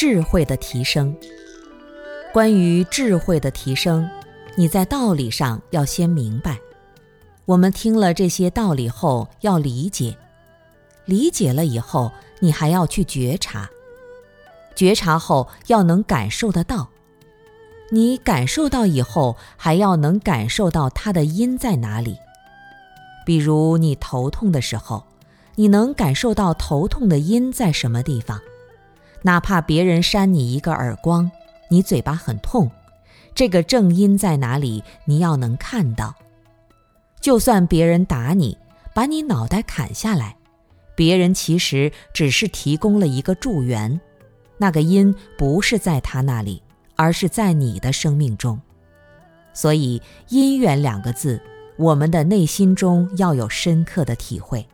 智慧的提升。关于智慧的提升，你在道理上要先明白。我们听了这些道理后，要理解。理解了以后，你还要去觉察。觉察后要能感受得到。你感受到以后，还要能感受到它的因在哪里。比如你头痛的时候，你能感受到头痛的因在什么地方。哪怕别人扇你一个耳光，你嘴巴很痛，这个正因在哪里？你要能看到。就算别人打你，把你脑袋砍下来，别人其实只是提供了一个助缘，那个因不是在他那里，而是在你的生命中。所以“因缘”两个字，我们的内心中要有深刻的体会。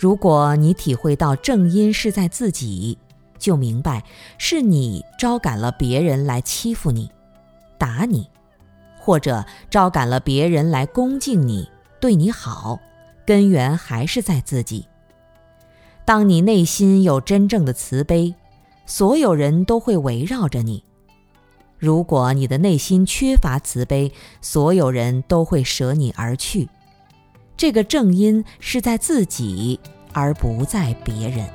如果你体会到正因是在自己，就明白是你招感了别人来欺负你、打你，或者招感了别人来恭敬你、对你好，根源还是在自己。当你内心有真正的慈悲，所有人都会围绕着你；如果你的内心缺乏慈悲，所有人都会舍你而去。这个正因是在自己，而不在别人。